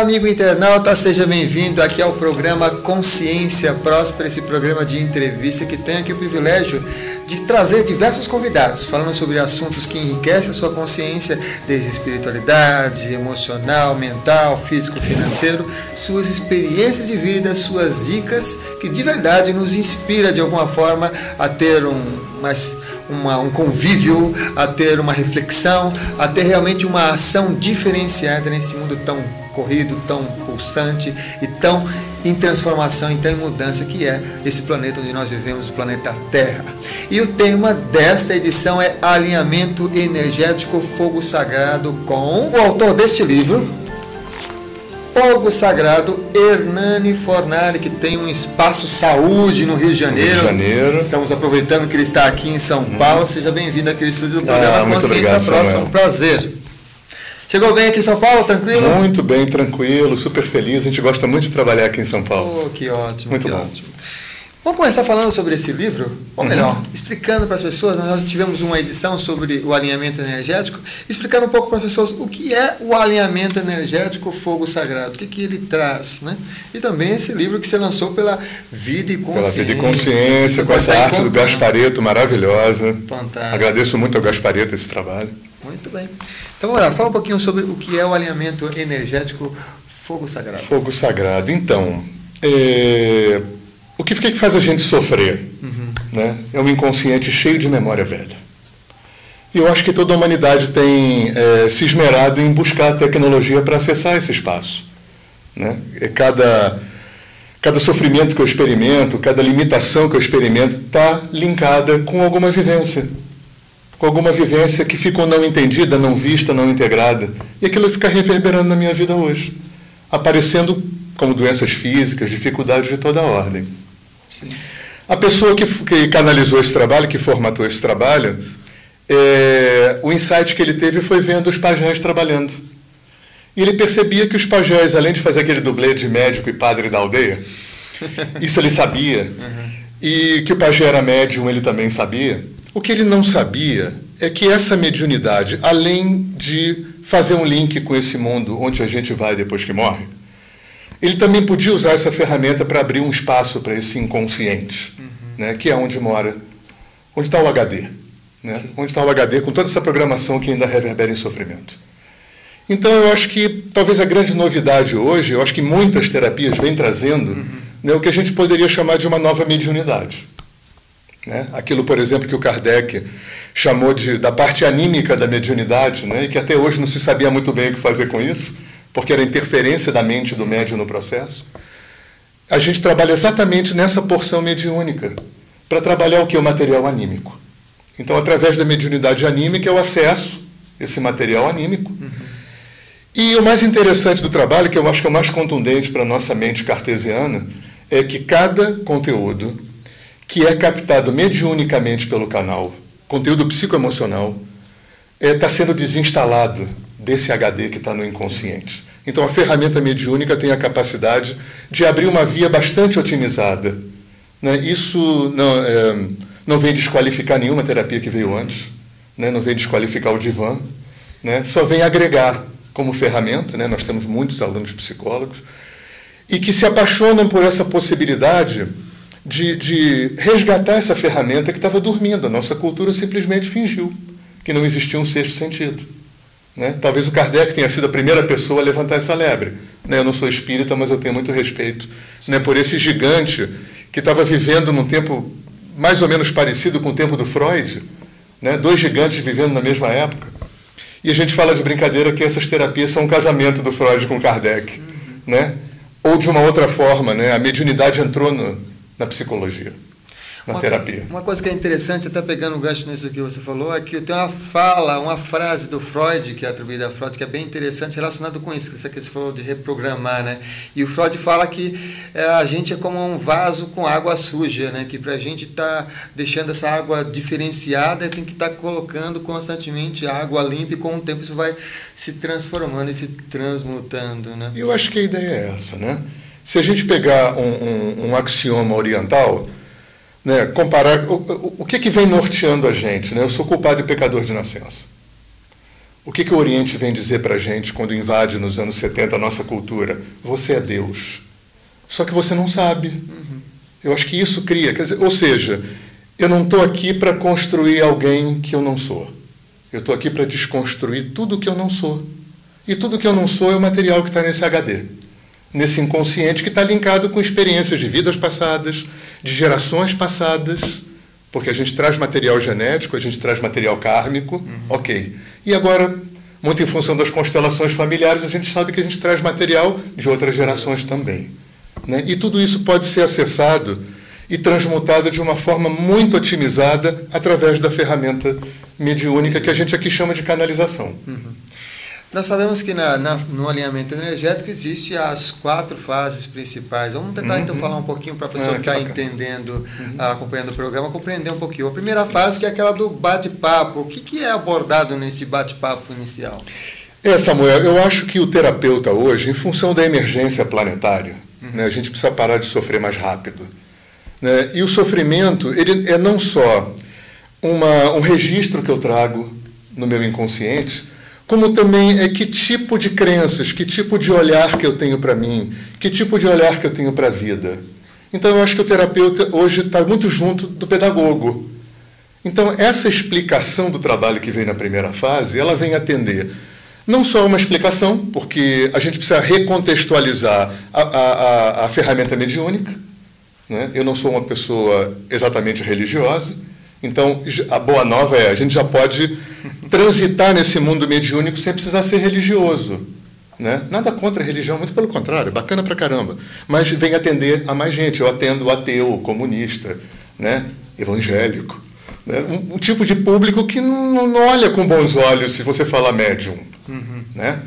Olá, amigo internauta, seja bem-vindo aqui ao programa Consciência Próspera, esse programa de entrevista que tem aqui o privilégio de trazer diversos convidados falando sobre assuntos que enriquecem a sua consciência, desde espiritualidade, emocional, mental, físico, financeiro, suas experiências de vida, suas dicas que de verdade nos inspira de alguma forma a ter um mais uma, um convívio, a ter uma reflexão, a ter realmente uma ação diferenciada nesse mundo tão corrido, tão pulsante e tão em transformação, então em mudança que é esse planeta onde nós vivemos, o planeta Terra. E o tema desta edição é Alinhamento Energético Fogo Sagrado com o autor deste livro, Fogo Sagrado, Hernani Fornari, que tem um espaço saúde no Rio de Janeiro. Rio de Janeiro. Estamos aproveitando que ele está aqui em São Paulo. Seja bem-vindo aqui ao estúdio do programa Ah, Consciência obrigado, Próxima. Um prazer. Chegou bem aqui em São Paulo, tranquilo? Muito bem, tranquilo, super feliz. A gente gosta muito de trabalhar aqui em São Paulo. Oh, que ótimo, Muito que bom. ótimo. Vamos começar falando sobre esse livro, ou Uhum. melhor, explicando para as pessoas. Nós tivemos uma edição sobre o alinhamento energético, explicando um pouco para as pessoas o que é o alinhamento energético Fogo Sagrado, o que, que ele traz, né? E também esse livro que você lançou pela Vida e Pela Consciência. vida e consciência, com essa arte do. Gaspareto maravilhosa. Fantástico. Agradeço muito ao Gaspareto esse trabalho. Muito bem. Então, lá, fala um pouquinho sobre o que é o alinhamento energético Fogo Sagrado. Fogo sagrado. Então, é, o que, o que faz a gente sofrer? Né? É um inconsciente cheio de memória velha. E eu acho que toda a humanidade tem é, se esmerado em buscar tecnologia para acessar esse espaço. Né? E cada, cada sofrimento que eu experimento, cada limitação que eu experimento está linkada com alguma vivência. Com alguma vivência que ficou não entendida, não vista, não integrada. E aquilo fica reverberando na minha vida hoje. Aparecendo como doenças físicas, dificuldades de toda a ordem. Sim. A pessoa que, que canalizou esse trabalho, que formatou esse trabalho, é, o insight que ele teve foi vendo os pajés trabalhando. E ele percebia que os pajés, além de fazer aquele dublê de médico e padre da aldeia, isso ele sabia, e que o pajé era médium, ele também sabia. O que ele não sabia é que essa mediunidade, além de fazer um link com esse mundo onde a gente vai depois que morre, ele também podia usar essa ferramenta para abrir um espaço para esse inconsciente, né, que é onde mora, onde está o HD, né, onde está o HD com toda essa programação que ainda reverbera em sofrimento. Então eu acho que talvez a grande novidade hoje, eu acho que muitas terapias vêm trazendo né, o que a gente poderia chamar de uma nova mediunidade. Né? Aquilo, por exemplo, que o Kardec chamou de, da parte anímica da mediunidade, né? e que até hoje não se sabia muito bem o que fazer com isso, porque era interferência da mente do médium no processo. A gente trabalha exatamente nessa porção mediúnica, para trabalhar o que? O material anímico. Então, através da mediunidade anímica, eu acesso esse material anímico. E o mais interessante do trabalho, que eu acho que é o mais contundente para a nossa mente cartesiana, é que cada conteúdo que é captado mediunicamente pelo canal, conteúdo psicoemocional, está sendo desinstalado desse HD que está no inconsciente. Então a ferramenta mediúnica tem a capacidade de abrir uma via bastante otimizada. né? Isso não, é, não vem desqualificar nenhuma terapia que veio antes, né? não vem desqualificar o divã, né? só vem agregar como ferramenta. Né? Nós temos muitos alunos psicólogos e que se apaixonam por essa possibilidade de, de resgatar essa ferramenta que estava dormindo. A nossa cultura simplesmente fingiu que não existia um sexto sentido. Né? Talvez o Kardec tenha sido a primeira pessoa a levantar essa lebre. Né? Eu não sou espírita, mas eu tenho muito respeito né? por esse gigante que estava vivendo num tempo mais ou menos parecido com o tempo do Freud, né? dois gigantes vivendo na mesma época. E a gente fala de brincadeira que essas terapias são um casamento do Freud com Kardec. Né? Ou de uma outra forma, né? a mediunidade entrou no, na psicologia, na Uma- terapia. Uma coisa que é interessante, até pegando o gancho nisso que você falou, é que tem uma fala, uma frase do Freud, que é atribuída a Freud, que é bem interessante, relacionado com isso, que você falou de reprogramar, né? E o Freud fala que é, a gente é como um vaso com água suja, né? Que para a gente estar deixando essa água diferenciada, tem que estar colocando constantemente água limpa e com o tempo isso vai se transformando e se transmutando, né? Eu acho que a ideia é essa, né? Se a gente pegar um, um- um axioma oriental, né, comparar o, o, o que, que vem norteando a gente, né? Eu sou culpado e pecador de nascença. O que, que o Oriente vem dizer para a gente quando invade nos anos 70 a nossa cultura? Você é Deus. Só que você não sabe. Uhum. Eu acho que isso cria. Dizer, ou seja, eu não estou aqui para construir alguém que eu não sou. Eu estou aqui para desconstruir tudo que eu não sou. E tudo que eu não sou é o material que está nesse HD, nesse inconsciente que está linkado com experiências de vidas passadas, de gerações passadas, porque a gente traz material genético, a gente traz material kármico, uhum. ok. E agora, muito em função das constelações familiares, a gente sabe que a gente traz material de outras gerações também. Né? E tudo isso pode ser acessado e transmutado de uma forma muito otimizada através da ferramenta mediúnica que a gente aqui chama de canalização. Uhum. Nós sabemos que na, na, no alinhamento energético existe as quatro fases principais. Vamos tentar uhum. então falar um pouquinho para a pessoa ah, que está entendendo, uhum. acompanhando o programa, compreender um pouquinho. A primeira fase que é aquela do bate-papo. O que, que é abordado nesse bate-papo inicial? É, Samuel, eu acho que o terapeuta hoje, em função da emergência planetária, uhum. né, a gente precisa parar de sofrer mais rápido. Né? E o sofrimento, ele é não só uma, um registro que eu trago no meu inconsciente, como também é que tipo de crenças, que tipo de olhar que eu tenho para mim, que tipo de olhar que eu tenho para a vida. Então eu acho que o terapeuta hoje está muito junto do pedagogo. Então essa explicação do trabalho que vem na primeira fase, ela vem atender não só uma explicação, porque a gente precisa recontextualizar a, a, a, a ferramenta mediúnica. Né? Eu não sou uma pessoa exatamente religiosa, então a boa nova é a gente já pode transitar nesse mundo mediúnico sem precisar ser religioso. Né? Nada contra a religião, muito pelo contrário, bacana pra caramba. Mas vem atender a mais gente. Eu atendo ateu, comunista, né? evangélico. Né? Um, um, tipo de público que não, não, olha com bons olhos se você fala médium. Uhum. Né?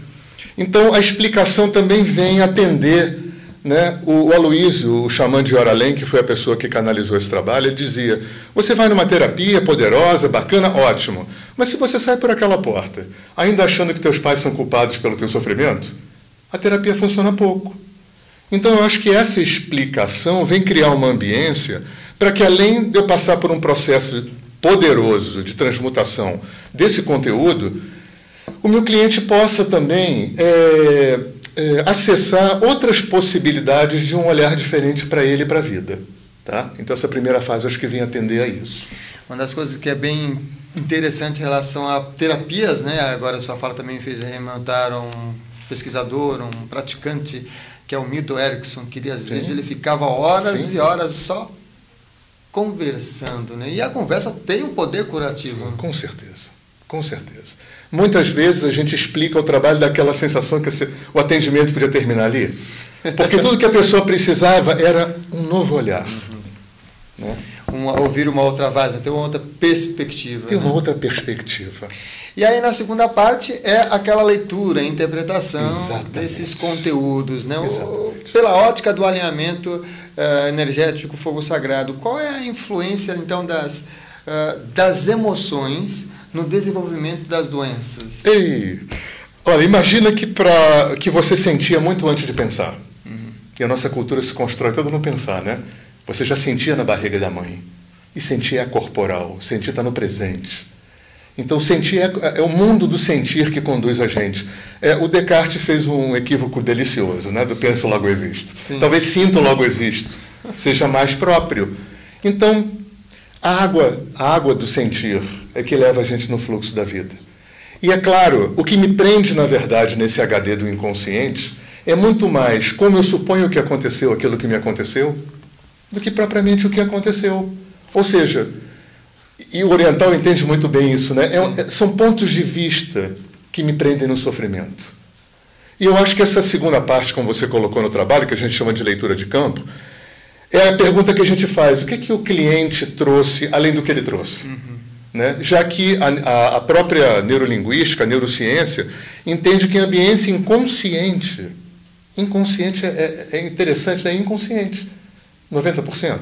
Então a explicação também vem atender né? O, o Aloísio, o xamã de Oralém, que foi a pessoa que canalizou esse trabalho, ele dizia: Você vai numa terapia poderosa, bacana, ótimo. Mas se você sai por aquela porta, ainda achando que teus pais são culpados pelo teu sofrimento, a terapia funciona pouco. Então eu acho que essa explicação vem criar uma ambiência para que, além de eu passar por um processo poderoso de transmutação desse conteúdo, o meu cliente possa também é, é, acessar outras possibilidades de um olhar diferente para ele e para a vida. Tá? Então, essa primeira fase acho que vem atender a isso. Uma das coisas que é bem interessante em relação a terapias, né? agora sua fala também fez remontar um pesquisador, um praticante, que é o Milton Erickson, que às Sim. vezes ele ficava horas Sim. e horas só conversando. Né? E a conversa tem um poder curativo. Sim, com certeza, com certeza. Muitas vezes a gente explica o trabalho daquela sensação que o atendimento podia terminar ali. Porque tudo que a pessoa precisava era um novo olhar. Uhum. Né? Uma, ouvir uma outra voz, ter uma outra perspectiva. Ter né? uma outra perspectiva. E aí, na segunda parte, é aquela leitura, interpretação Exatamente. desses conteúdos. Né? O, pela ótica do alinhamento uh, energético fogo sagrado, qual é a influência, então, das, uh, das emoções no desenvolvimento das doenças? Ei, olha, imagina que, pra, que você sentia muito antes de pensar. Uhum. E a nossa cultura se constrói toda no pensar, né? Você já sentia na barriga da mãe. E sentir é corporal, sentir está no presente. Então, sentir é, é, o mundo do sentir que conduz a gente. É, o Descartes fez um equívoco delicioso, né? Do penso logo existo. Sim. Talvez sinto logo existo seja mais próprio. Então, a água, a água do sentir, é que leva a gente no fluxo da vida. E é claro, o que me prende, na verdade, nesse HD do inconsciente é muito mais como eu suponho que aconteceu aquilo que me aconteceu, do que propriamente o que aconteceu. Ou seja, e o oriental entende muito bem isso, né? É, é, são pontos de vista que me prendem no sofrimento. E eu acho que essa segunda parte, como você colocou no trabalho, que a gente chama de leitura de campo, é a pergunta que a gente faz: o que, que o cliente trouxe além do que ele trouxe? Uhum. Né? Já que a, a, própria neurolinguística, a neurociência, entende que a ambiência inconsciente, inconsciente é, é interessante, é inconsciente. 90%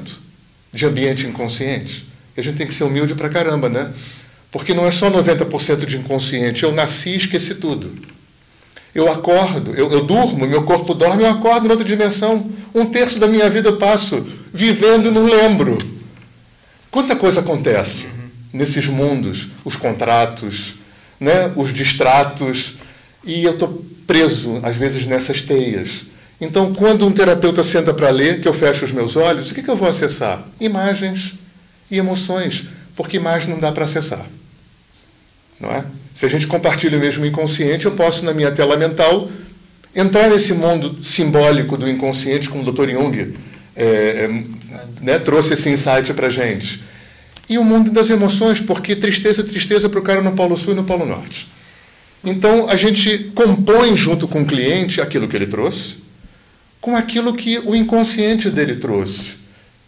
de ambiente inconsciente. E a gente tem que ser humilde pra caramba, né? Porque não é só 90% de inconsciente. Eu nasci e esqueci tudo. Eu acordo, eu, eu durmo, meu corpo dorme, eu acordo em outra dimensão. Um terço da minha vida eu passo vivendo e não lembro. Quanta coisa acontece nesses mundos, os contratos, né, os distratos, e eu estou preso, às vezes, nessas teias. Então, quando um terapeuta senta para ler, que eu fecho os meus olhos, o que, que eu vou acessar? Imagens e emoções, porque imagem não dá para acessar. Não é? Se a gente compartilha o mesmo inconsciente, eu posso, na minha tela mental, entrar nesse mundo simbólico do inconsciente, como o Dr. Jung é, é, né, trouxe esse insight para gente. E o mundo das emoções, porque tristeza tristeza para o cara no Polo Sul e no Polo Norte. Então, a gente compõe junto com o cliente aquilo que ele trouxe, com aquilo que o inconsciente dele trouxe.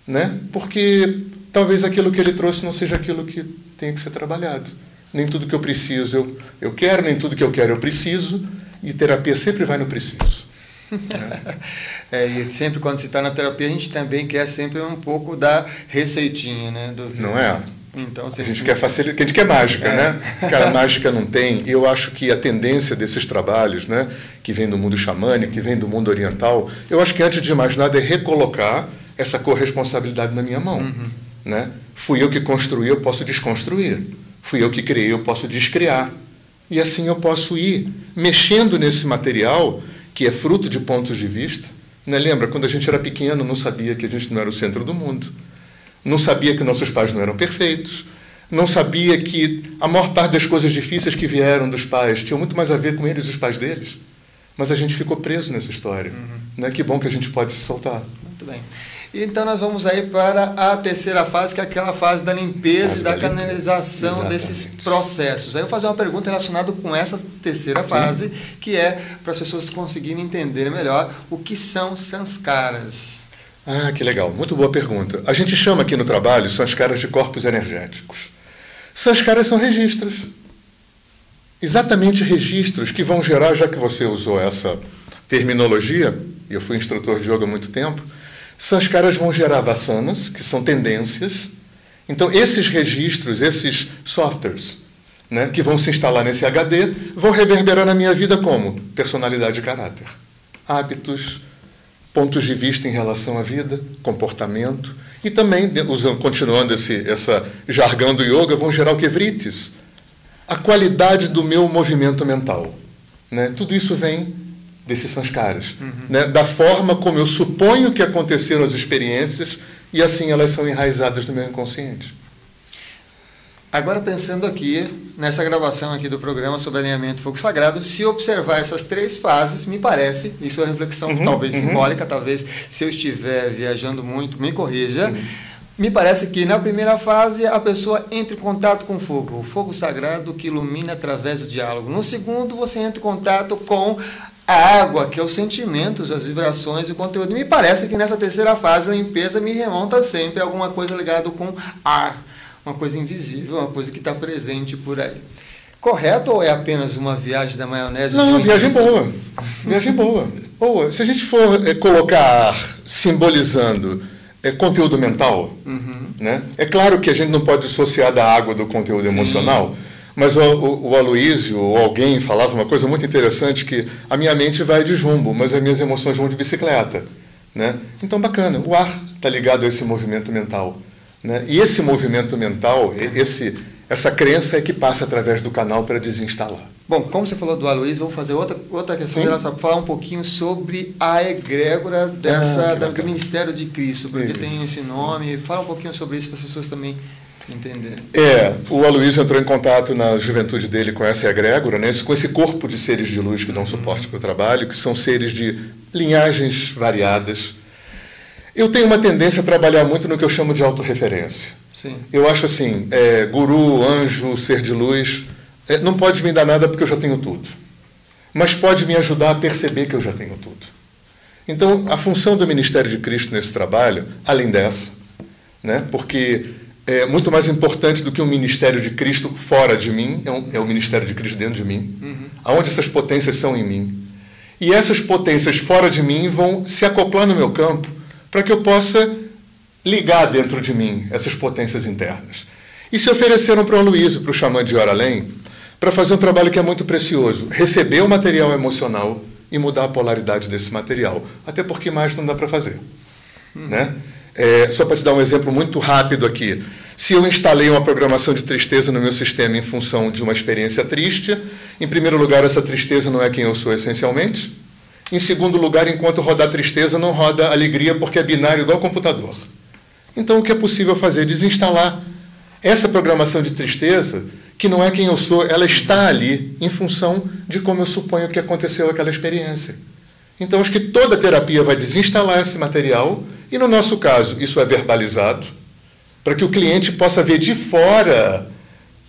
Né? Porque talvez aquilo que ele trouxe não seja aquilo que tem que ser trabalhado. Nem tudo que eu preciso eu, eu quero, nem tudo que eu quero eu preciso, e terapia sempre vai no preciso. é, e sempre quando se está na terapia, a gente também quer sempre um pouco da receitinha, né? Do... Não é? Então, assim, a gente quer facilitar, a gente quer mágica, é. né? Cara, mágica não tem. E eu acho que a tendência desses trabalhos, né, que vem do mundo xamânico, que vem do mundo oriental, eu acho que antes de mais nada é recolocar essa corresponsabilidade na minha mão, uhum. né? Fui eu que construí, eu posso desconstruir. Fui eu que criei, eu posso descriar. E assim eu posso ir mexendo nesse material que é fruto de pontos de vista. Né? Lembra, quando a gente era pequeno, não sabia que a gente não era o centro do mundo não sabia que nossos pais não eram perfeitos, não sabia que a maior parte das coisas difíceis que vieram dos pais tinham muito mais a ver com eles e os pais deles. Mas a gente ficou preso nessa história. Uhum. Né? Que bom que a gente pode se soltar. Muito bem. Então nós vamos aí para a terceira fase, que é aquela fase da limpeza e da, da canalização desses processos. Aí eu vou fazer uma pergunta relacionada com essa terceira fase, que é para as pessoas conseguirem entender melhor o que são sanskaras. Ah, que legal. Muito boa pergunta. A gente chama aqui no trabalho sanskaras de corpos energéticos. Sanskaras são registros. Exatamente registros que vão gerar, já que você usou essa terminologia, eu fui instrutor de yoga há muito tempo, sanskaras vão gerar vasanas, que são tendências. Então, esses registros, esses softwares, né, que vão se instalar nesse HD, vão reverberar na minha vida como personalidade e caráter, hábitos, pontos de vista em relação à vida, comportamento, e também, usando, continuando esse essa jargão do yoga, vão gerar o que? Vritis. A qualidade do meu movimento mental. Né? Tudo isso vem desses sanskaras. Uhum. Né? Da forma como eu suponho que aconteceram as experiências e assim elas são enraizadas no meu inconsciente. Agora pensando aqui nessa gravação aqui do programa sobre alinhamento fogo sagrado, se observar essas três fases, me parece, isso é uma reflexão uhum, talvez uhum. simbólica, talvez se eu estiver viajando muito, me corrija. Uhum. Me parece que na primeira fase a pessoa entra em contato com o fogo, o fogo sagrado que ilumina através do diálogo. No segundo, você entra em contato com a água, que é os sentimentos, as vibrações e o conteúdo. me parece que nessa terceira fase a limpeza me remonta sempre a alguma coisa ligada com ar uma coisa invisível, uma coisa que está presente por aí. Correto ou é apenas uma viagem da maionese? Não, viagem boa. viagem boa. boa. Se a gente for é, colocar simbolizando é, conteúdo mental, uhum. né? é claro que a gente não pode dissociar da água do conteúdo Sim. emocional, mas o, o, o Aloísio ou alguém falava uma coisa muito interessante que a minha mente vai de jumbo, mas as minhas emoções vão de bicicleta. Né? Então, bacana. O ar está ligado a esse movimento mental. Né? E esse movimento mental, esse, essa crença é que passa através do canal para desinstalar. Bom, como você falou do Aloysio, vamos fazer outra, outra questão relacionada, falar um pouquinho sobre a egrégora dessa, ah, do Ministério de Cristo, porque isso. tem esse nome. Fala um pouquinho sobre isso para as pessoas também entenderem. É, o Aloysio entrou em contato na juventude dele com essa egrégora, né, com esse corpo de seres de luz que dão suporte para o trabalho, que são seres de linhagens variadas, eu tenho uma tendência a trabalhar muito no que eu chamo de autorreferência. Sim. Eu acho assim, é, guru, anjo, ser de luz, é, não pode me dar nada porque eu já tenho tudo. Mas pode me ajudar a perceber que eu já tenho tudo. Então, a função do Ministério de Cristo nesse trabalho, além dessa, né, porque é muito mais importante do que um ministério de Cristo fora de mim, é, um, é o ministério de Cristo dentro de mim, uhum. aonde essas potências são em mim. E essas potências fora de mim vão se acoplar no meu campo para que eu possa ligar dentro de mim essas potências internas. E se ofereceram para o Luísio, para o xamã de Oralém, para fazer um trabalho que é muito precioso, receber o material emocional e mudar a polaridade desse material. Até porque mais não dá para fazer. Hum. Né? É, só para te dar um exemplo muito rápido aqui. Se eu instalei uma programação de tristeza no meu sistema em função de uma experiência triste, em primeiro lugar, essa tristeza não é quem eu sou essencialmente. Em segundo lugar, enquanto rodar tristeza, não roda alegria porque é binário igual computador. Então, o que é possível fazer? Desinstalar essa programação de tristeza, que não é quem eu sou, ela está ali em função de como eu suponho que aconteceu aquela experiência. Então, acho que toda terapia vai desinstalar esse material, e no nosso caso, isso é verbalizado, para que o cliente possa ver de fora.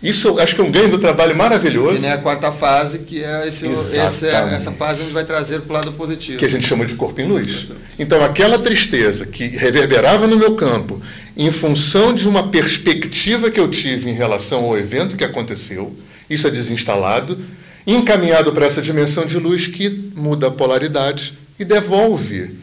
Isso acho que é um ganho do trabalho maravilhoso. E né, a quarta fase, que é esse, esse, essa fase onde vai trazer para o lado positivo. Que a gente chama de corpo em luz. Então, aquela tristeza que reverberava no meu campo, em função de uma perspectiva que eu tive em relação ao evento que aconteceu, isso é desinstalado, encaminhado para essa dimensão de luz que muda a polaridade e devolve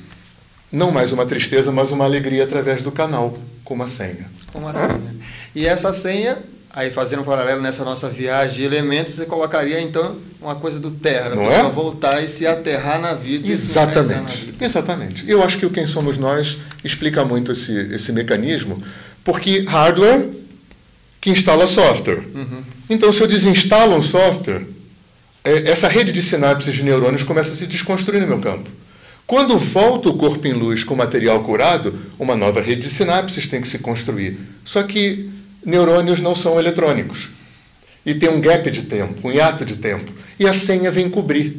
não mais uma tristeza, mas uma alegria através do canal, com uma senha. Com uma senha. E essa senha, aí fazendo um paralelo nessa nossa viagem de elementos, você colocaria então uma coisa do terra, a Não pessoa é? voltar e se aterrar na vida. Exatamente. Vida. Exatamente. Eu acho que o Quem Somos Nós explica muito esse, esse mecanismo, porque hardware que instala software. Uhum. Então, se eu desinstalo um software, é, essa rede de sinapses de neurônios começa a se desconstruir no meu campo. Quando volta o corpo em luz com material curado, uma nova rede de sinapses tem que se construir. Só que neurônios não são eletrônicos. E tem um gap de tempo, um hiato de tempo. E a senha vem cobrir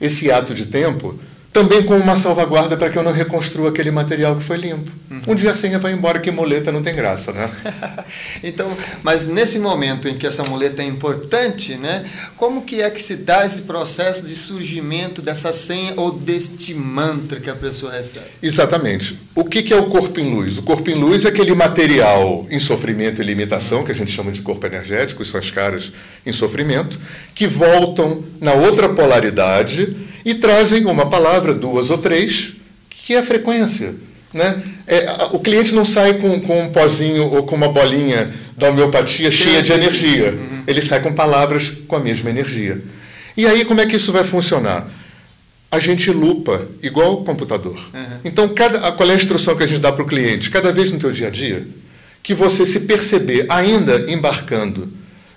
esse hiato de tempo também com uma salvaguarda para que eu não reconstrua aquele material que foi limpo. Uhum. Um dia a senha vai embora, que muleta não tem graça, né? então, mas nesse momento em que essa muleta é importante, né? Como que é que se dá esse processo de surgimento dessa senha ou deste mantra que a pessoa recebe? Exatamente. O que, que é o corpo em luz? O corpo em luz é aquele material em sofrimento e limitação, que a gente chama de corpo energético, são as caras em sofrimento, que voltam na outra polaridade e trazem uma palavra, duas ou três, que é a frequência. Né? É, o cliente não sai com, com um pozinho ou com uma bolinha da homeopatia cheia de energia. Uhum. Ele sai com palavras com a mesma energia. E aí, como é que isso vai funcionar? A gente lupa igual o computador. Uhum. Então, cada, qual é a instrução que a gente dá para o cliente? Cada vez no teu dia a dia, que você se perceber ainda embarcando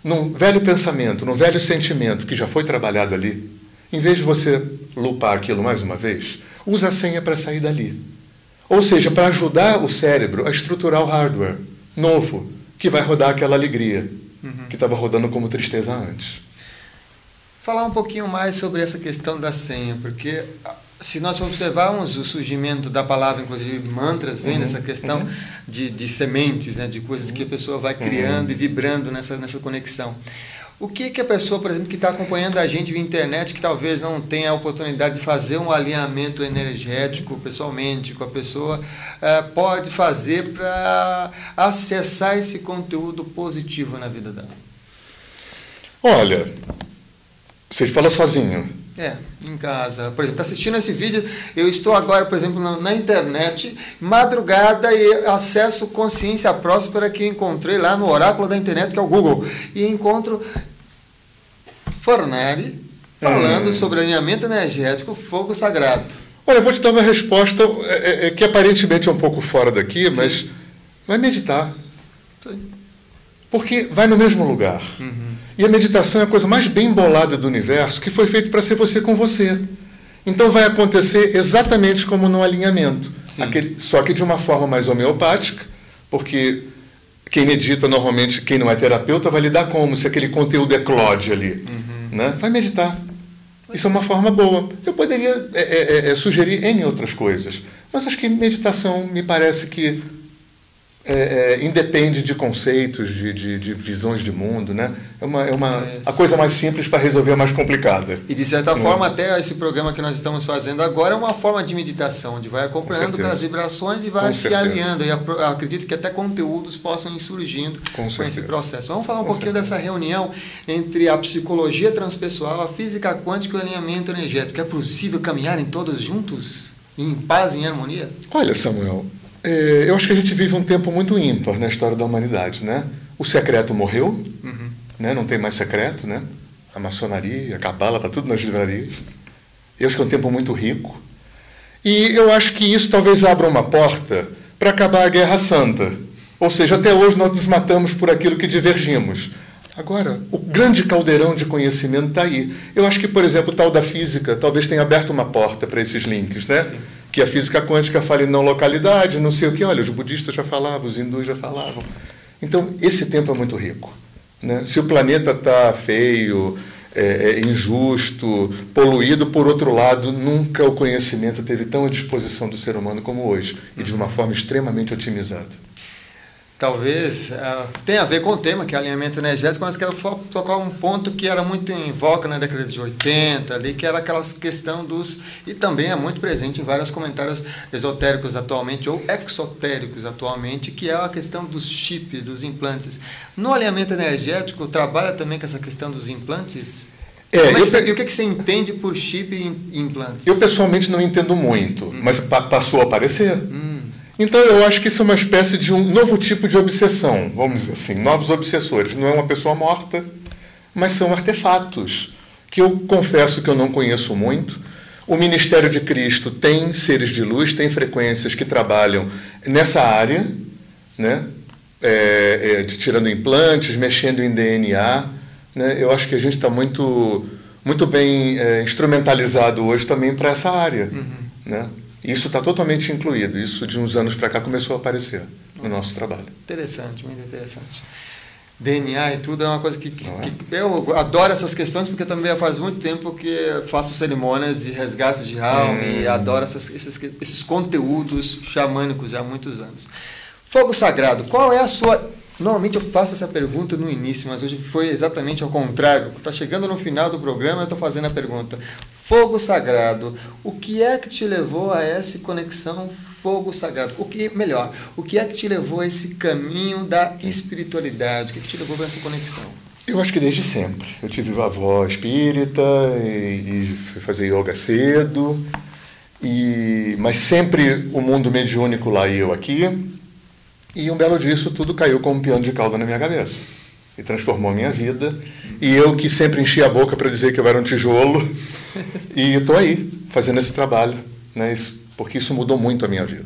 num velho pensamento, num velho sentimento que já foi trabalhado ali, em vez de você lupar aquilo mais uma vez, usa a senha para sair dali. Ou seja, para ajudar o cérebro a estruturar o hardware novo, que vai rodar aquela alegria uhum. que estava rodando como tristeza antes. Falar um pouquinho mais sobre essa questão da senha, porque ah, se nós observarmos o surgimento da palavra, inclusive mantras, vem uhum. dessa questão uhum. de, de sementes, né, de coisas que a pessoa vai criando e vibrando nessa, nessa conexão. O que, que a pessoa, por exemplo, que está acompanhando a gente via internet, que talvez não tenha a oportunidade de fazer um alinhamento energético pessoalmente com a pessoa, eh, pode fazer para acessar esse conteúdo positivo na vida dela? Olha, você fala sozinho. É, em casa. Por exemplo, assistindo esse vídeo, eu estou agora, por exemplo, na, na internet, madrugada, e acesso Consciência Próspera que encontrei lá no oráculo da internet, que é o Google. E encontro Fornelli falando hum. sobre alinhamento energético, fogo sagrado. Olha, eu vou te dar uma resposta é, é, é que aparentemente é um pouco fora daqui, mas Sim. vai meditar. Sim. Porque vai no mesmo lugar. Uhum. E a meditação é a coisa mais bem bolada do universo que foi feito para ser você com você. Então vai acontecer exatamente como no alinhamento. Aquele, só que de uma forma mais homeopática, porque quem medita normalmente, quem não é terapeuta, vai lidar como se aquele conteúdo eclode ali. Uhum. Né? Vai meditar. Isso é uma forma boa. Eu poderia é, é, é, sugerir N outras coisas, mas acho que meditação me parece que é, é, independe de conceitos, de, de, de, visões de mundo, né? É uma, é uma é a coisa mais simples para resolver a mais complicada. E de certa né? forma, até esse programa que nós estamos fazendo agora é uma forma de meditação, onde vai acompanhando com, as vibrações e vai com se certeza. alinhando. E acredito que até conteúdos possam ir surgindo com, com esse processo. Vamos falar um com pouquinho certeza. dessa reunião entre a psicologia transpessoal, a física quântica e o alinhamento energético. É possível caminharem todos juntos? Em paz, em harmonia? Olha, Samuel, é, eu acho que a gente vive um tempo muito ímpar na história da humanidade, né? O secreto morreu, uhum. né? não tem mais secreto, né? A maçonaria, a cabala, está tudo nas livrarias. Eu acho que é um tempo muito rico. E eu acho que isso talvez abra uma porta para acabar a Guerra Santa. Ou seja, até hoje nós nos matamos por aquilo que divergimos. Agora, o grande caldeirão de conhecimento está aí. Eu acho que, por exemplo, o tal da física talvez tenha aberto uma porta para esses links, né? Sim. Que a física quântica fala em não localidade, não sei o que. Olha, os budistas já falavam, os hindus já falavam. Então, esse tempo é muito rico. Né? Se o planeta está feio, é, é, injusto, poluído, por outro lado, nunca o conhecimento teve tão à disposição do ser humano como hoje, e de uma forma extremamente otimizada talvez uh, tenha a ver com o tema, que é alinhamento energético, mas quero tocar um ponto que era muito em voga na década de 80, ali, que era aquela questão dos. e também é muito presente em vários comentários esotéricos atualmente, ou exotéricos atualmente, que é a questão dos chips, dos implantes. No alinhamento energético, trabalha também com essa questão dos implantes? É, é você, e o que, que você entende por chip e implantes? Eu pessoalmente não entendo muito, hum. mas pa passou a aparecer. Hum. Então eu acho que isso é uma espécie de um novo tipo de obsessão, vamos dizer assim, novos obsessores. Não é uma pessoa morta, mas são artefatos que eu confesso que eu não conheço muito. O Ministério de Cristo tem seres de luz, tem frequências que trabalham nessa área, né? É, é, de, tirando implantes, mexendo em DNA. Né? Eu acho que a gente está muito, muito bem é, instrumentalizado hoje também para essa área. Uhum. Né? Isso está totalmente incluído. Isso de uns anos para cá começou a aparecer no nosso trabalho. Interessante, muito interessante. DNA e tudo é uma coisa que, que, é? que, eu adoro essas questões porque também faz muito tempo que faço cerimônias de resgate de alma hum. e adoro essas, esses, esses conteúdos xamânicos há muitos anos. Fogo sagrado, qual é a sua Normalmente eu faço essa pergunta no início, mas hoje foi exatamente ao contrário. Está chegando no final do programa, eu estou fazendo a pergunta. Fogo sagrado, o que é que te levou a essa conexão fogo sagrado? O que, melhor, o que é que te levou a esse caminho da espiritualidade? O que, é que te levou a essa conexão? Eu acho que desde sempre. Eu tive uma avó espírita e, e fui fazer yoga cedo, e, mas sempre o mundo mediúnico lá e eu aqui. E um belo dia isso tudo caiu como um piano de cauda na minha cabeça. E transformou a minha vida. E eu que sempre enchi a boca para dizer que eu era um tijolo. e estou aí, fazendo esse trabalho. Né? Isso, porque isso mudou muito a minha vida.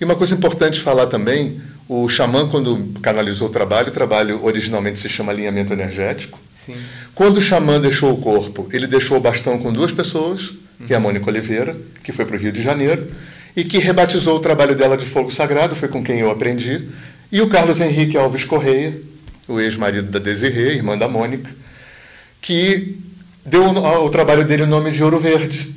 E uma coisa importante falar também, o xamã, quando canalizou o trabalho, o trabalho originalmente se chama alinhamento energético. Sim. Quando o xamã deixou o corpo, ele deixou o bastão com duas pessoas, que é a Mônica Oliveira, que foi para o Rio de Janeiro, e que rebatizou o trabalho dela de Fogo Sagrado, foi com quem eu aprendi, e o Carlos Henrique Alves Correia, o ex-marido da Desirê, irmã da Mônica, que deu ao trabalho dele o nome de Ouro Verde.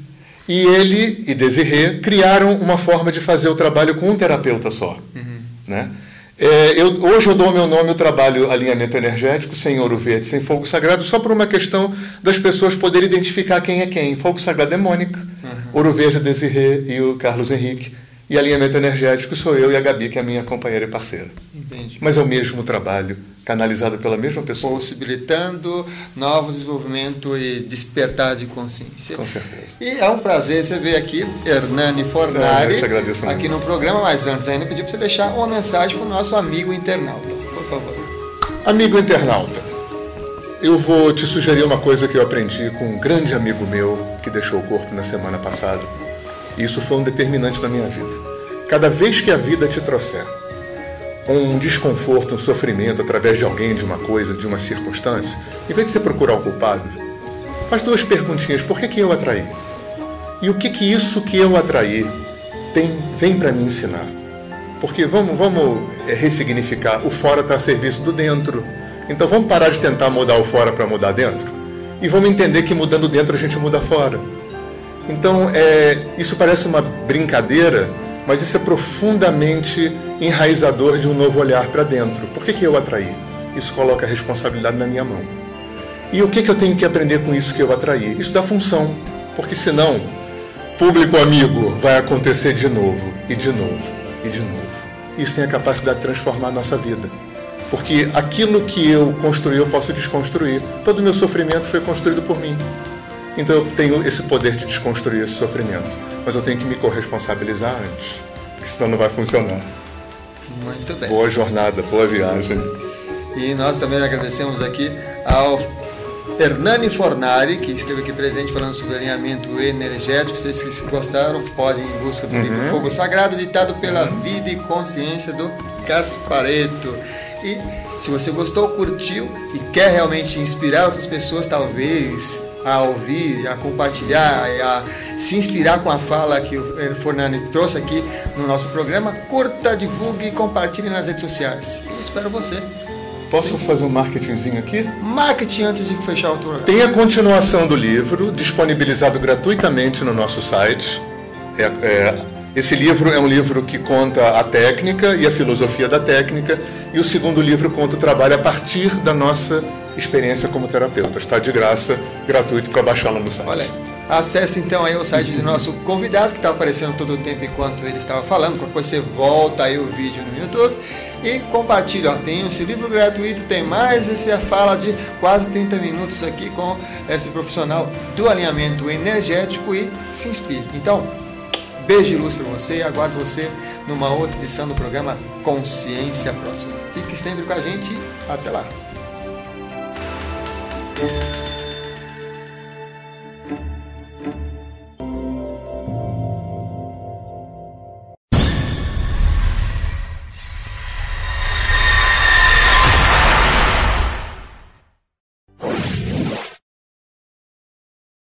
E ele e Desirê criaram uma forma de fazer o trabalho com um terapeuta só. Uhum. Né? É, eu, hoje eu dou meu nome ao trabalho alinhamento energético, sem ouro verde, sem fogo sagrado, só por uma questão das pessoas poderem identificar quem é quem. Fogo sagrado é Mônica, uhum. ouro verde é Desirê e o Carlos Henrique. E alinhamento energético sou eu e a Gabi, que é a minha companheira e parceira. Entendi. Mas é o mesmo trabalho, canalizado pela mesma pessoa. Possibilitando novo desenvolvimento e despertar de consciência. Com certeza. E é um prazer você ver aqui, Hernani Fornari, é, aqui no programa, mas antes ainda pedir para você deixar uma mensagem para o nosso amigo internauta, por favor. Amigo internauta, eu vou te sugerir uma coisa que eu aprendi com um grande amigo meu que deixou o corpo na semana passada isso foi um determinante na minha vida. Cada vez que a vida te trouxer um desconforto, um sofrimento através de alguém, de uma coisa, de uma circunstância, em vez de você procurar o culpado, faz duas perguntinhas. Por que, que eu atraí? E o que, que isso que eu atraí tem, vem para me ensinar? Porque vamos, vamos é, ressignificar. O fora está a serviço do dentro. Então vamos parar de tentar mudar o fora para mudar dentro? E vamos entender que mudando dentro a gente muda fora. Então, é, isso parece uma brincadeira, mas isso é profundamente enraizador de um novo olhar para dentro. Por que, que eu atraí? Isso coloca a responsabilidade na minha mão. E o que, que eu tenho que aprender com isso que eu atraí? Isso dá função, porque senão, público amigo, vai acontecer de novo, e de novo, e de novo. Isso tem a capacidade de transformar a nossa vida. Porque aquilo que eu construí, eu posso desconstruir. Todo o meu sofrimento foi construído por mim. Então eu tenho esse poder de desconstruir esse sofrimento. Mas eu tenho que me corresponsabilizar antes, porque senão não vai funcionar. Muito bem. Boa jornada, boa viagem. E nós também agradecemos aqui ao Hernani Fornari, que esteve aqui presente falando sobre alinhamento energético. Vocês que gostaram, podem ir em busca do uhum. livro Fogo Sagrado, ditado pela uhum. Vida e Consciência do Caspareto. E se você gostou, curtiu e quer realmente inspirar outras pessoas, talvez a ouvir, a compartilhar, a se inspirar com a fala que o Fornani trouxe aqui no nosso programa, curta, divulgue e compartilhe nas redes sociais. E espero você. Posso fazer um marketingzinho aqui? Marketing antes de fechar o programa. Tem a continuação do livro, disponibilizado gratuitamente no nosso site. É, é, esse livro é um livro que conta a técnica e a filosofia da técnica, e o segundo livro conta o trabalho a partir da nossa experiência como terapeuta. Está de graça, gratuito para baixar lá no site. Olha aí. Acesse então aí o site do nosso convidado, que está aparecendo todo o tempo enquanto ele estava falando. Coisa você volta aí o vídeo no YouTube e compartilha. Ó, tem esse livro gratuito, tem mais essa fala de quase 30 minutos aqui com esse profissional do alinhamento energético e se inspire. Então, beijo e luz para você e aguardo você numa outra edição do programa Consciência Próxima. Fique sempre com a gente. Até lá. Thank you.